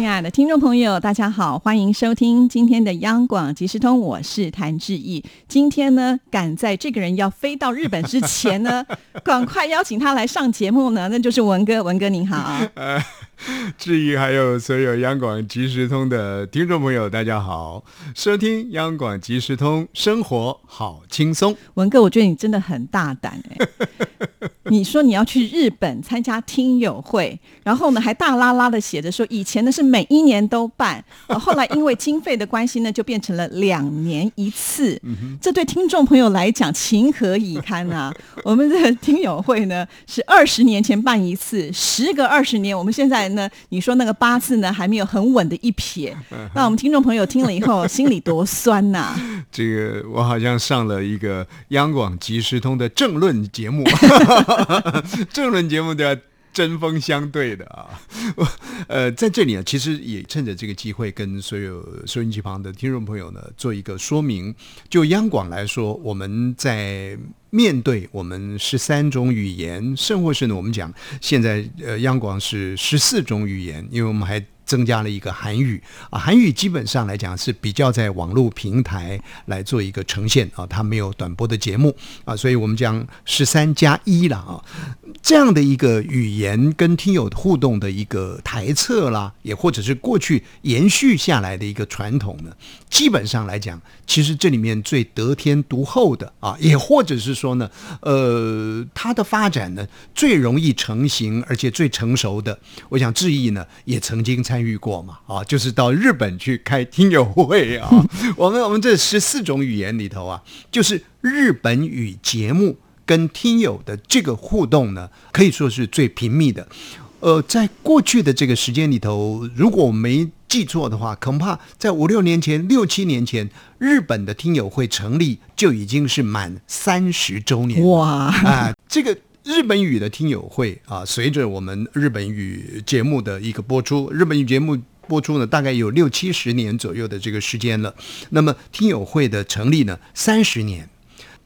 亲爱的听众朋友，大家好，欢迎收听今天的央广即时通，我是谭志毅。今天呢，赶在这个人要飞到日本之前呢，赶快邀请他来上节目呢，那就是文哥，文哥您好。志毅还有所有央广即时通的听众朋友，大家好，收听央广即时通，生活好轻松。文哥，我觉得你真的很大胆哎，你说你要去日本参加听友会，然后呢还大拉拉的写着说，以前呢是每一年都办，后来因为经费的关系呢，就变成了两年一次。这对听众朋友来讲情何以堪啊！我们的听友会呢是二十年前办一次，时隔二十年，我们现在。呢？你说那个八字呢，还没有很稳的一撇，那我们听众朋友听了以后，心里多酸呐！这个我好像上了一个央广即时通的政论节目，政论节目都要针锋相对的啊！我呃，在这里呢，其实也趁着这个机会，跟所有收音机旁的听众朋友呢，做一个说明。就央广来说，我们在。面对我们十三种语言，甚或是呢，我们讲现在呃，央广是十四种语言，因为我们还。增加了一个韩语啊，韩语基本上来讲是比较在网络平台来做一个呈现啊，它没有短播的节目啊，所以我们讲十三加一了啊，这样的一个语言跟听友互动的一个台册啦，也或者是过去延续下来的一个传统呢，基本上来讲，其实这里面最得天独厚的啊，也或者是说呢，呃，它的发展呢最容易成型，而且最成熟的，我想志毅呢也曾经参。遇过嘛？啊，就是到日本去开听友会啊。我们我们这十四种语言里头啊，就是日本语节目跟听友的这个互动呢，可以说是最频密的。呃，在过去的这个时间里头，如果我没记错的话，恐怕在五六年前、六七年前，日本的听友会成立就已经是满三十周年。哇啊，这个。日本语的听友会啊，随着我们日本语节目的一个播出，日本语节目播出呢，大概有六七十年左右的这个时间了。那么听友会的成立呢，三十年，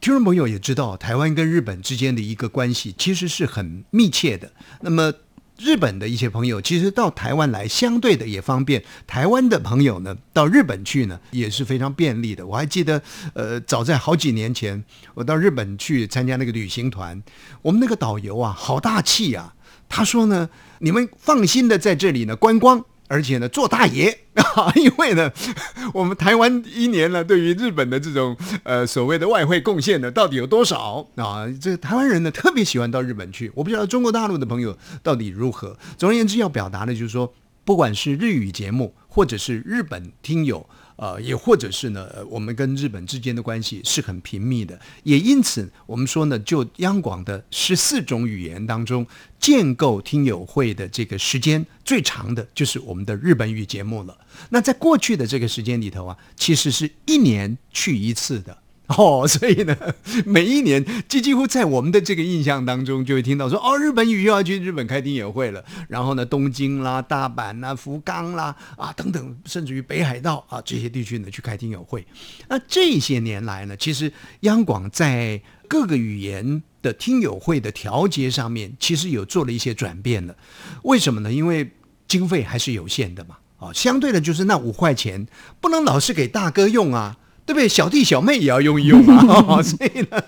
听众朋友也知道，台湾跟日本之间的一个关系其实是很密切的。那么日本的一些朋友其实到台湾来，相对的也方便。台湾的朋友呢，到日本去呢也是非常便利的。我还记得，呃，早在好几年前，我到日本去参加那个旅行团，我们那个导游啊，好大气啊！他说呢，你们放心的在这里呢观光。而且呢，做大爷 啊，因为呢，我们台湾一年呢，对于日本的这种呃所谓的外汇贡献呢，到底有多少啊？这个台湾人呢，特别喜欢到日本去。我不知道中国大陆的朋友到底如何。总而言之，要表达的就是说，不管是日语节目，或者是日本听友。呃，也或者是呢，我们跟日本之间的关系是很频密的，也因此我们说呢，就央广的十四种语言当中，建构听友会的这个时间最长的就是我们的日本语节目了。那在过去的这个时间里头啊，其实是一年去一次的。哦，所以呢，每一年几几乎在我们的这个印象当中，就会听到说，哦，日本语又要去日本开听友会了。然后呢，东京啦、大阪啦、福冈啦啊等等，甚至于北海道啊这些地区呢去开听友会。那这些年来呢，其实央广在各个语言的听友会的调节上面，其实有做了一些转变的。为什么呢？因为经费还是有限的嘛。啊，相对的，就是那五块钱不能老是给大哥用啊。对不对？小弟小妹也要用一用啊，所以呢，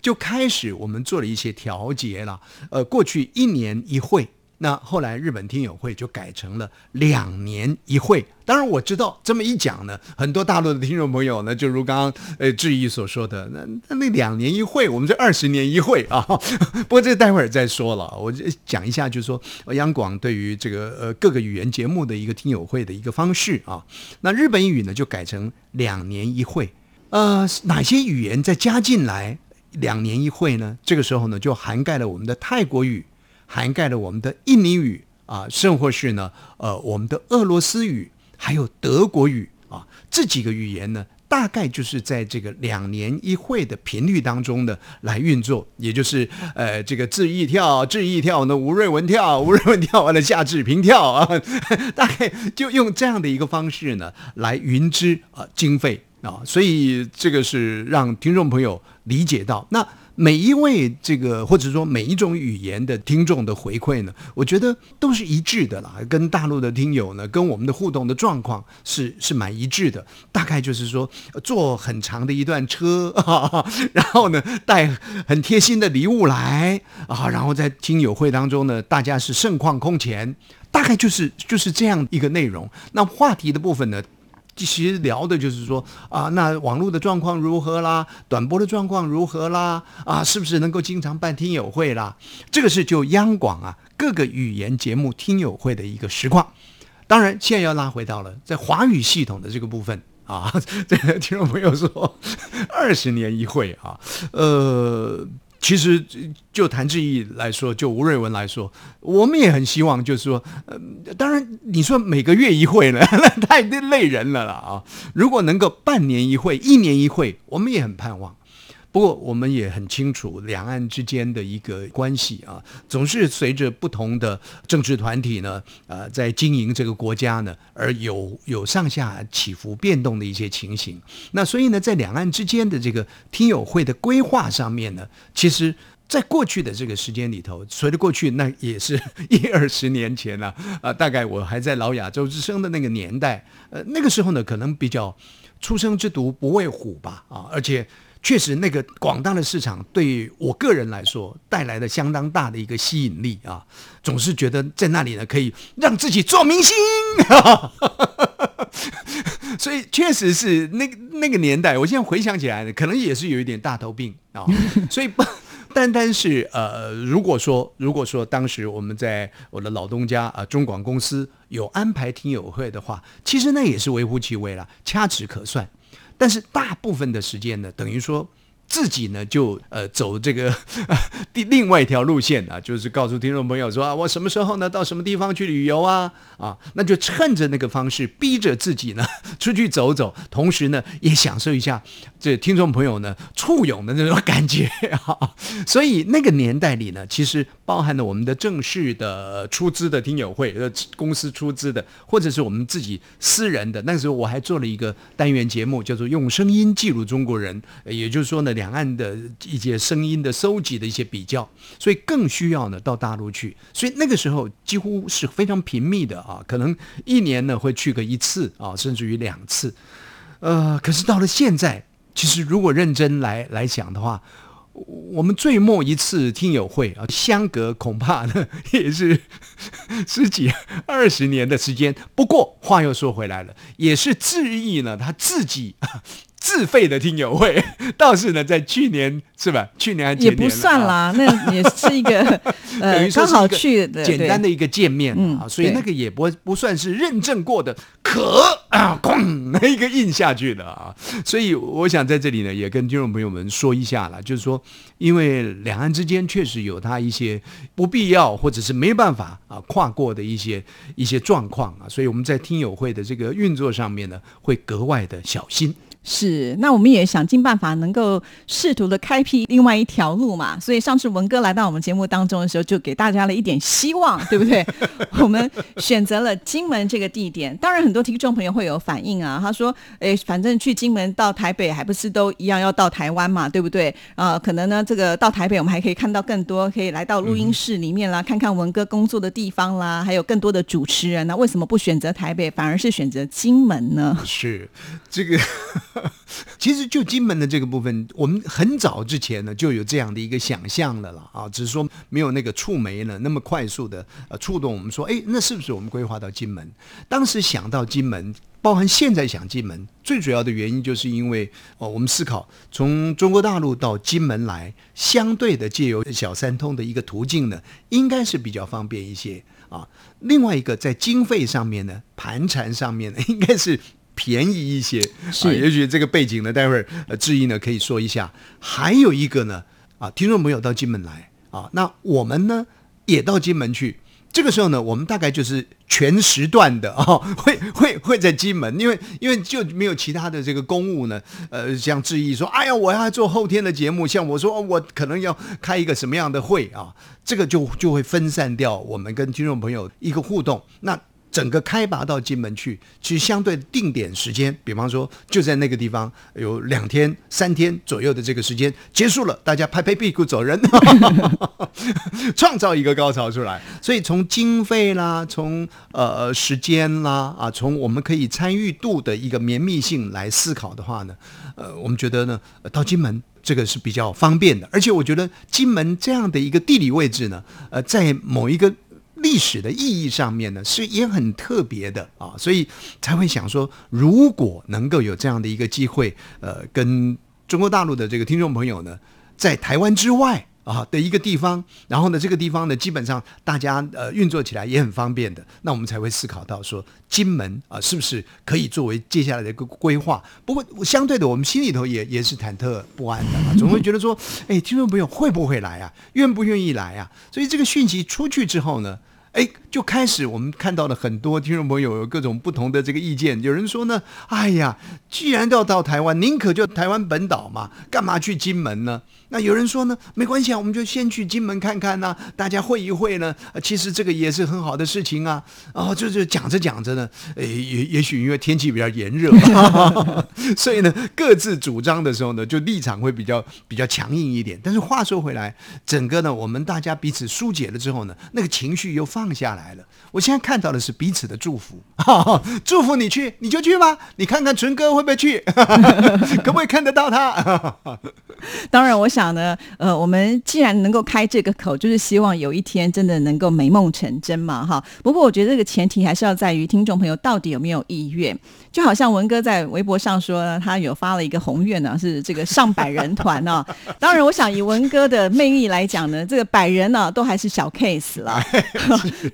就开始我们做了一些调节了。呃，过去一年一会。那后来日本听友会就改成了两年一会。当然我知道这么一讲呢，很多大陆的听众朋友呢，就如刚刚呃志毅所说的，那那那两年一会，我们这二十年一会 啊。不过这待会儿再说了，我讲一下，就是说央广对于这个呃各个语言节目的一个听友会的一个方式啊。那日本语呢就改成两年一会。呃，哪些语言再加进来两年一会呢？这个时候呢就涵盖了我们的泰国语。涵盖了我们的印尼语啊，甚或是呢，呃，我们的俄罗斯语，还有德国语啊，这几个语言呢。大概就是在这个两年一会的频率当中呢来运作，也就是呃这个志毅跳，志毅跳呢吴瑞文跳，吴瑞文跳完了夏志平跳啊，大概就用这样的一个方式呢来匀支啊经费啊，所以这个是让听众朋友理解到那。每一位这个或者说每一种语言的听众的回馈呢，我觉得都是一致的啦。跟大陆的听友呢，跟我们的互动的状况是是蛮一致的。大概就是说，坐很长的一段车，然后呢带很贴心的礼物来啊，然后在听友会当中呢，大家是盛况空前，大概就是就是这样一个内容。那话题的部分呢？其实聊的就是说啊，那网络的状况如何啦？短波的状况如何啦？啊，是不是能够经常办听友会啦？这个是就央广啊各个语言节目听友会的一个实况。当然，现在要拉回到了在华语系统的这个部分啊，这个听众朋友说二十年一会啊，呃。其实就谭志毅来说，就吴瑞文来说，我们也很希望，就是说，呃，当然你说每个月一会呢，那 太累人了啦啊！如果能够半年一会、一年一会，我们也很盼望。不过，我们也很清楚两岸之间的一个关系啊，总是随着不同的政治团体呢，呃，在经营这个国家呢，而有有上下起伏变动的一些情形。那所以呢，在两岸之间的这个听友会的规划上面呢，其实在过去的这个时间里头，随着过去那也是 一二十年前了啊，大概我还在老亚洲之声的那个年代，呃，那个时候呢，可能比较初生之犊不畏虎吧啊，而且。确实，那个广大的市场对我个人来说带来了相当大的一个吸引力啊！总是觉得在那里呢，可以让自己做明星，所以确实是那那个年代。我现在回想起来呢，可能也是有一点大头病啊。所以不单单是呃，如果说如果说当时我们在我的老东家啊中广公司有安排听友会的话，其实那也是微乎其微了，掐指可算。但是大部分的时间呢，等于说。自己呢就呃走这个 另另外一条路线啊，就是告诉听众朋友说啊，我什么时候呢到什么地方去旅游啊啊，那就趁着那个方式逼着自己呢 出去走走，同时呢也享受一下这听众朋友呢簇拥的那种感觉啊。所以那个年代里呢，其实包含了我们的正式的出资的听友会，呃公司出资的，或者是我们自己私人的。那时候我还做了一个单元节目，叫做用声音记录中国人，也就是说呢。两岸的一些声音的收集的一些比较，所以更需要呢到大陆去，所以那个时候几乎是非常频密的啊，可能一年呢会去个一次啊，甚至于两次。呃，可是到了现在，其实如果认真来来讲的话，我们最末一次听友会啊，相隔恐怕呢也是十几二十年的时间。不过话又说回来了，也是志毅呢他自己。自费的听友会 倒是呢，在去年是吧？去年还也不算啦，那也是一个 呃，刚好去简单的一个见面啊，所以那个也不不算是认证过的，可啊，一个印下去的啊。所以我想在这里呢，也跟听众朋友们说一下了，就是说，因为两岸之间确实有它一些不必要或者是没办法啊跨过的一些一些状况啊，所以我们在听友会的这个运作上面呢，会格外的小心。是，那我们也想尽办法能够试图的开辟另外一条路嘛。所以上次文哥来到我们节目当中的时候，就给大家了一点希望，对不对？我们选择了金门这个地点，当然很多听众朋友会有反应啊。他说：“哎，反正去金门到台北还不是都一样要到台湾嘛，对不对？啊，可能呢，这个到台北我们还可以看到更多，可以来到录音室里面啦，看看文哥工作的地方啦，还有更多的主持人。那为什么不选择台北，反而是选择金门呢？”是这个。其实就金门的这个部分，我们很早之前呢就有这样的一个想象了啦啊，只是说没有那个触媒呢那么快速的呃触动我们说，哎，那是不是我们规划到金门？当时想到金门，包含现在想金门，最主要的原因就是因为哦，我们思考从中国大陆到金门来，相对的借由小三通的一个途径呢，应该是比较方便一些啊。另外一个在经费上面呢，盘缠上面呢，应该是。便宜一些。是，也许这个背景呢，待会儿呃，志毅呢可以说一下。还有一个呢，啊，听众朋友到金门来啊，那我们呢也到金门去，这个时候呢，我们大概就是全时段的啊、会会会在金门，因为因为就没有其他的这个公务呢，呃，像志毅说，哎呀，我要做后天的节目，像我说，哦我可能要开一个什么样的会。啊，这个就就会分散掉我们跟听众朋友一个互动，那。整个开拔到金门去，其实相对定点时间，比方说就在那个地方有两天、三天左右的这个时间结束了，大家拍拍屁股走人，创造一个高潮出来。所以从经费啦，从呃时间啦啊，从我们可以参与度的一个绵密性来思考的话呢，呃，我们觉得呢，到金门。这个是比较方便的，而且我觉得金门这样的一个地理位置呢，呃，在某一个历史的意义上面呢，是也很特别的啊，所以才会想说，如果能够有这样的一个机会，呃，跟中国大陆的这个听众朋友呢，在台湾之外。啊的一个地方，然后呢，这个地方呢，基本上大家呃运作起来也很方便的，那我们才会思考到说，金门啊、是不是可以作为接下来的一个规划？不过相对的，我们心里头也也是忐忑不安的、啊，总会觉得说，哎，听众朋友会不会来啊？愿不愿意来啊？所以这个讯息出去之后呢？哎，就开始我们看到了很多听众朋友有各种不同的这个意见。有人说呢，哎呀，既然都要到台湾，宁可就台湾本岛嘛，干嘛去金门呢？那有人说呢，没关系啊，我们就先去金门看看呐、大家会一会呢。其实这个也是很好的事情啊。然后就就讲着讲着呢，诶，也也许因为天气比较炎热，所以呢，各自主张的时候呢，就立场会比较比较强硬一点。但是话说回来，整个呢，我们大家彼此疏解了之后呢，那个情绪又放下来了。我现在看到的是彼此的祝福，祝福你去，你就去吧。你看看纯哥会不会去，可不可以看得到他？当然，我想呢，呃，我们既然能够开这个口，就是希望有一天真的能够美梦成真嘛，哈。不过，我觉得这个前提还是要在于听众朋友到底有没有意愿。就好像文哥在微博上说，他有发了一个宏愿呢，是这个上百人团呢、当然，我想以文哥的魅力来讲呢，这个百人呢、都还是小 case 了。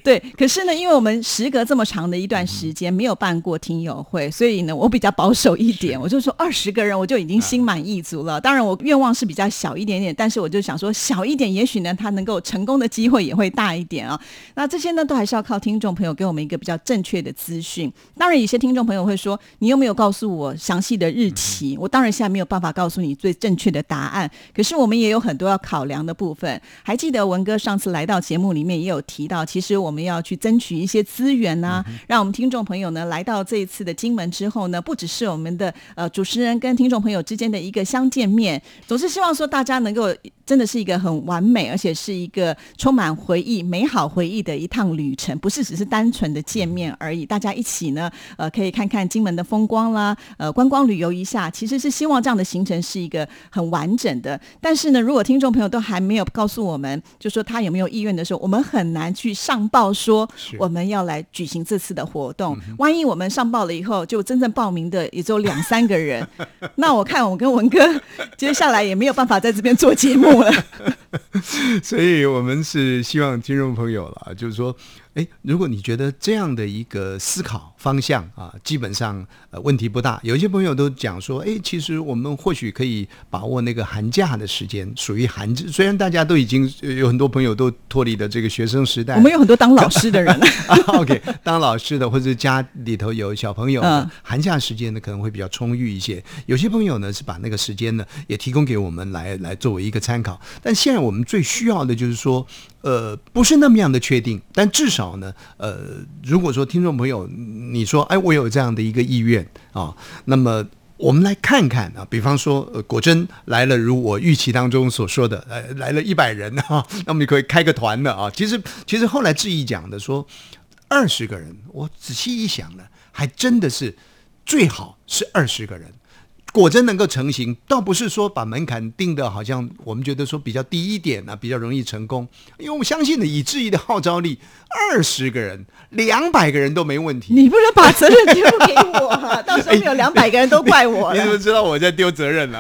对，可是呢，因为我们时隔这么长的一段时间没有办过听友会，所以呢，我比较保守一点，我就说二十个人我就已经心满意足了。当然，我愿望是比较小一点点，但是我就想说小一点，也许呢，他能够成功的机会也会大一点啊。那这些呢，都还是要靠听众朋友给我们一个比较正确的资讯。当然，有些听众朋友会说，你又没有告诉我详细的日期？我当然现在没有办法告诉你最正确的答案，可是我们也有很多要考量的部分。还记得文哥上次来到节目里面也有提到，其实我们要去争取一些资源呐、让我们听众朋友呢来到这一次的金门之后呢，不只是我们的呃主持人跟听众朋友之间的一个相见面，总是希望说大家能够真的是一个很完美，而且是一个充满回忆、美好回忆的一趟旅程，不是只是单纯的见面而已。大家一起呢，呃，可以看看金门的风光啦，呃，观光旅游一下，其实是希望这样的行程是一个很完整的。但是呢，如果听众朋友都还没有告诉我们，就说他有没有意愿的时候，我们很难去上报说我们要来举行这次的活动。万一我们上报了以后，就真正报名的也只有两三个人，那我看我跟文哥接下来也没有办法在这边做节目了。所以我们是希望听众朋友了，就是说，哎，如果你觉得这样的一个思考方向啊，基本上呃问题不大。有一些朋友都讲说，哎，其实我们或许可以把握那个寒假的时间，属于寒，虽然大家都已经呃有很多朋友都脱离了这个学生时代，我们有很多当老师的人，啊 OK，当老师的或者家里头有小朋友的，嗯寒假时间呢可能会比较充裕一些。有些朋友呢是把那个时间呢也提供给我们来来作为一个参考。但现在我们最需要的就是说，呃，不是那么样的确定，但至少呢，呃，如果说听众朋友你说，哎，我有这样的一个意愿啊，那么。我们来看看啊，比方说，呃，果真来了，如我预期当中所说的，呃，来了一百人啊，那我们可以开个团的啊。其实，其实后来志毅讲的说，二十个人，我仔细一想呢，还真的是最好是二十个人。果真能够成型，倒不是说把门槛定的好像我们觉得说比较低一点啊，比较容易成功。因为我相信的，以质疑的号召力，二十个人、两百个人都没问题。你不能把责任丢给我、啊，到时候没有两百个人都怪我了。你怎么知道我在丢责任呢、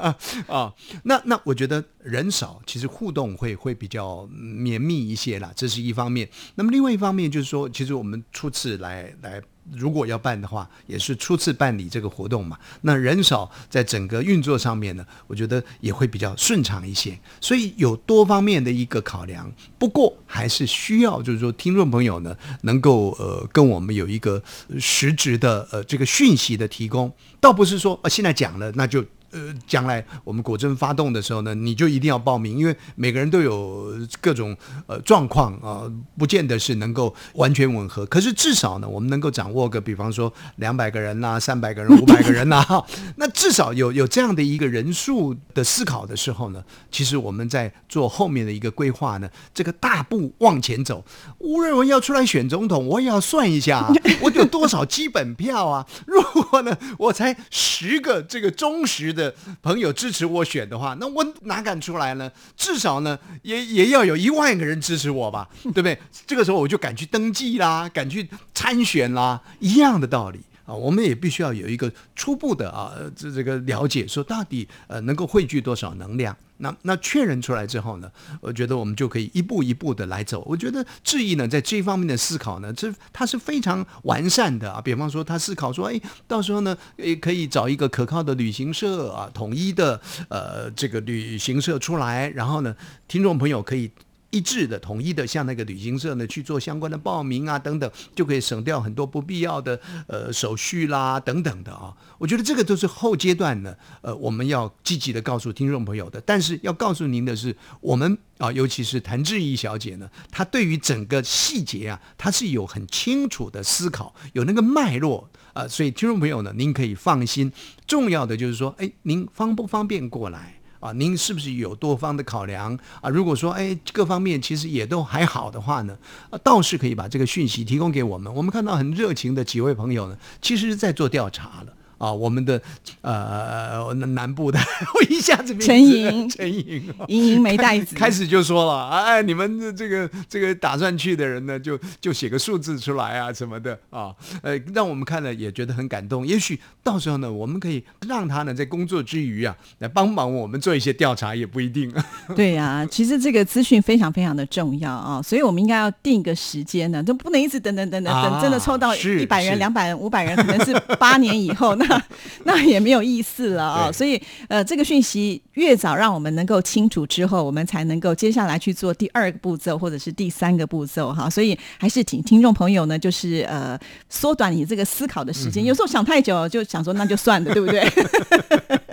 啊？那那我觉得人少，其实互动会会比较绵密一些啦，这是一方面。那么另外一方面就是说，其实我们初次来来如果要办的话，也是初次办理这个活动嘛，那人少，在整个运作上面呢，我觉得也会比较顺畅一些。所以有多方面的一个考量，不过还是需要就是说听众朋友呢，能够呃跟我们有一个实质的呃这个讯息的提供，倒不是说呃现在讲了那就。呃，将来我们果真发动的时候呢，你就一定要报名，因为每个人都有各种呃状况啊，不见得是能够完全吻合。可是至少呢，我们能够掌握个，比方说两百个人呐，三百个人，五百个人呐，那至少有有这样的一个人数的思考的时候呢，其实我们在做后面的一个规划呢，这个大步往前走。吴瑞文要出来选总统，我也要算一下，我有多少基本票啊？如果呢，我才十个这个忠实。的朋友支持我选的话，那我哪敢出来呢？至少呢，也也要有一万个人支持我吧，对不对？这个时候我就敢去登记啦，敢去参选啦，一样的道理。啊，我们也必须要有一个初步的啊，这这个了解，说到底呃能够汇聚多少能量。那那确认出来之后呢，我觉得我们就可以一步一步的来走。我觉得志毅呢在这方面的思考呢，这他是非常完善的啊。比方说他思考说，哎，到时候呢，也可以找一个可靠的旅行社啊，统一的呃这个旅行社出来，然后呢，听众朋友可以。一致的、统一的，向那个旅行社呢去做相关的报名啊，等等，就可以省掉很多不必要的呃手续啦，等等的啊。我觉得这个都是后阶段呢，呃，我们要积极的告诉听众朋友的。但是要告诉您的是，我们啊，尤其是谭志怡小姐呢，她对于整个细节啊，她是有很清楚的思考，有那个脉络啊，所以听众朋友呢，您可以放心。重要的就是说，哎，您方不方便过来？啊，您是不是有多方的考量啊？如果说哎各方面其实也都还好的话呢，啊倒是可以把这个讯息提供给我们。我们看到很热情的几位朋友呢，其实是在做调查了。啊，我们的呃南部的，我一下子陈莹，陈莹，莹莹没袋子，开始就说了，哎，你们这个这个打算去的人呢，就就写个数字出来啊，什么的啊，呃，让我们看了也觉得很感动。也许到时候呢，我们可以让他呢在工作之余啊，来帮忙我们做一些调查，也不一定。对呀，其实这个资讯非常非常的重要啊，所以我们应该要定一个时间呢，就不能一直等等等等等，真的抽到一百人、两百人、五百人，可能是八年以后那。那也没有意思了啊，所以呃，这个讯息越早让我们能够清楚之后，我们才能够接下来去做第二个步骤或者是第三个步骤哈。所以还是请听众朋友呢，就是呃，缩短你这个思考的时间。有时候想太久，就想说那就算了，对不对？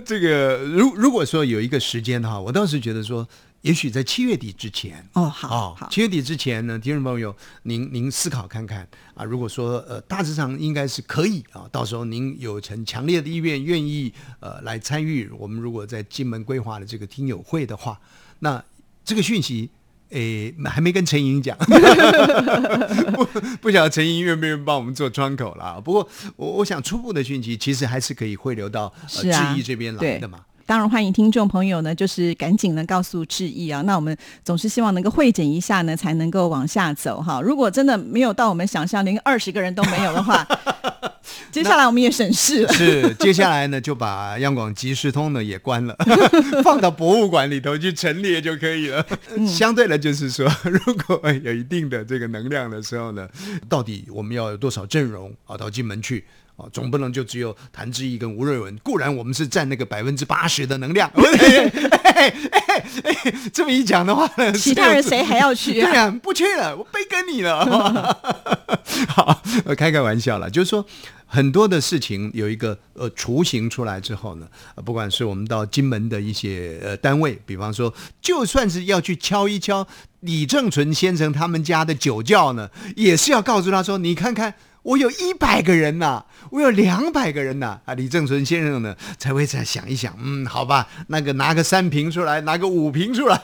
这个如如果说有一个时间的话，我当时觉得说。也许在七月底之前哦，好，好，七月底之前呢，听众朋友，您您思考看看啊，如果说呃大致上应该是可以啊，到时候您有很强烈的意愿，愿意呃来参与我们如果在金门规划的这个听友会的话，那这个讯息诶还没跟陈莹讲，不不晓得陈莹愿不愿意帮我们做窗口了。不过我我想初步的讯息其实还是可以汇流到呃志毅这边来的嘛。当然，欢迎听众朋友呢，就是赶紧呢告诉志毅啊。那我们总是希望能够会诊一下呢，才能够往下走哈。如果真的没有到我们想象，连二十个人都没有的话，接下来我们也省事了。是，接下来呢就把央广即时通呢也关了，放到博物馆里头去陈列就可以了。相对的，就是说，如果有一定的这个能量的时候呢，到底我们要有多少阵容啊，到进门去？哦，总不能就只有谭志毅跟吴瑞文。固然我们是占那个百分之八十的能量，这么一讲的话呢，其他人谁还要去？对呀，不去了，我背跟你了。好，开开玩笑了，就是说很多的事情有一个呃雏形出来之后呢，不管是我们到金门的一些呃单位，比方说，就算是要去敲一敲李正淳先生他们家的酒窖呢，也是要告诉他说，你看看。我有一百个人呐，我有两百个人呐，啊，李正淳先生呢才会再想一想，嗯，好吧，那个拿个三瓶出来，拿个五瓶出来，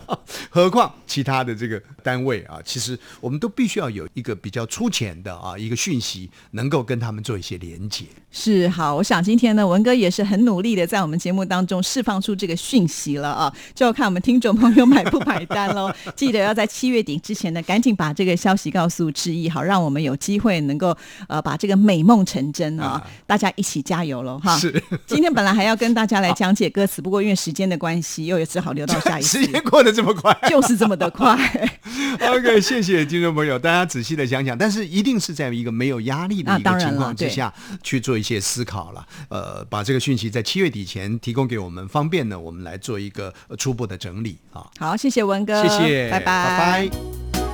何况其他的这个单位啊，其实我们都必须要有一个比较粗浅的啊一个讯息，能够跟他们做一些连接。是好，我想今天呢，文哥也是很努力的在我们节目当中释放出这个讯息了啊，就要看我们听众朋友买不买单喽。记得要在七月底之前呢，赶紧把这个消息告诉志毅，好让我们有机会能够。呃，把这个美梦成真啊！大家一起加油喽！哈，是。今天本来还要跟大家来讲解歌词，不过因为时间的关系，又只好留到下一次。时间过得这么快，就是这么的快。OK，谢谢听众朋友，大家仔细的想想，但是一定是在一个没有压力的一个情况之下去做一些思考了。呃，把这个讯息在七月底前提供给我们，方便呢我们来做一个呃初步的整理啊。好，谢谢文哥，谢谢，拜拜拜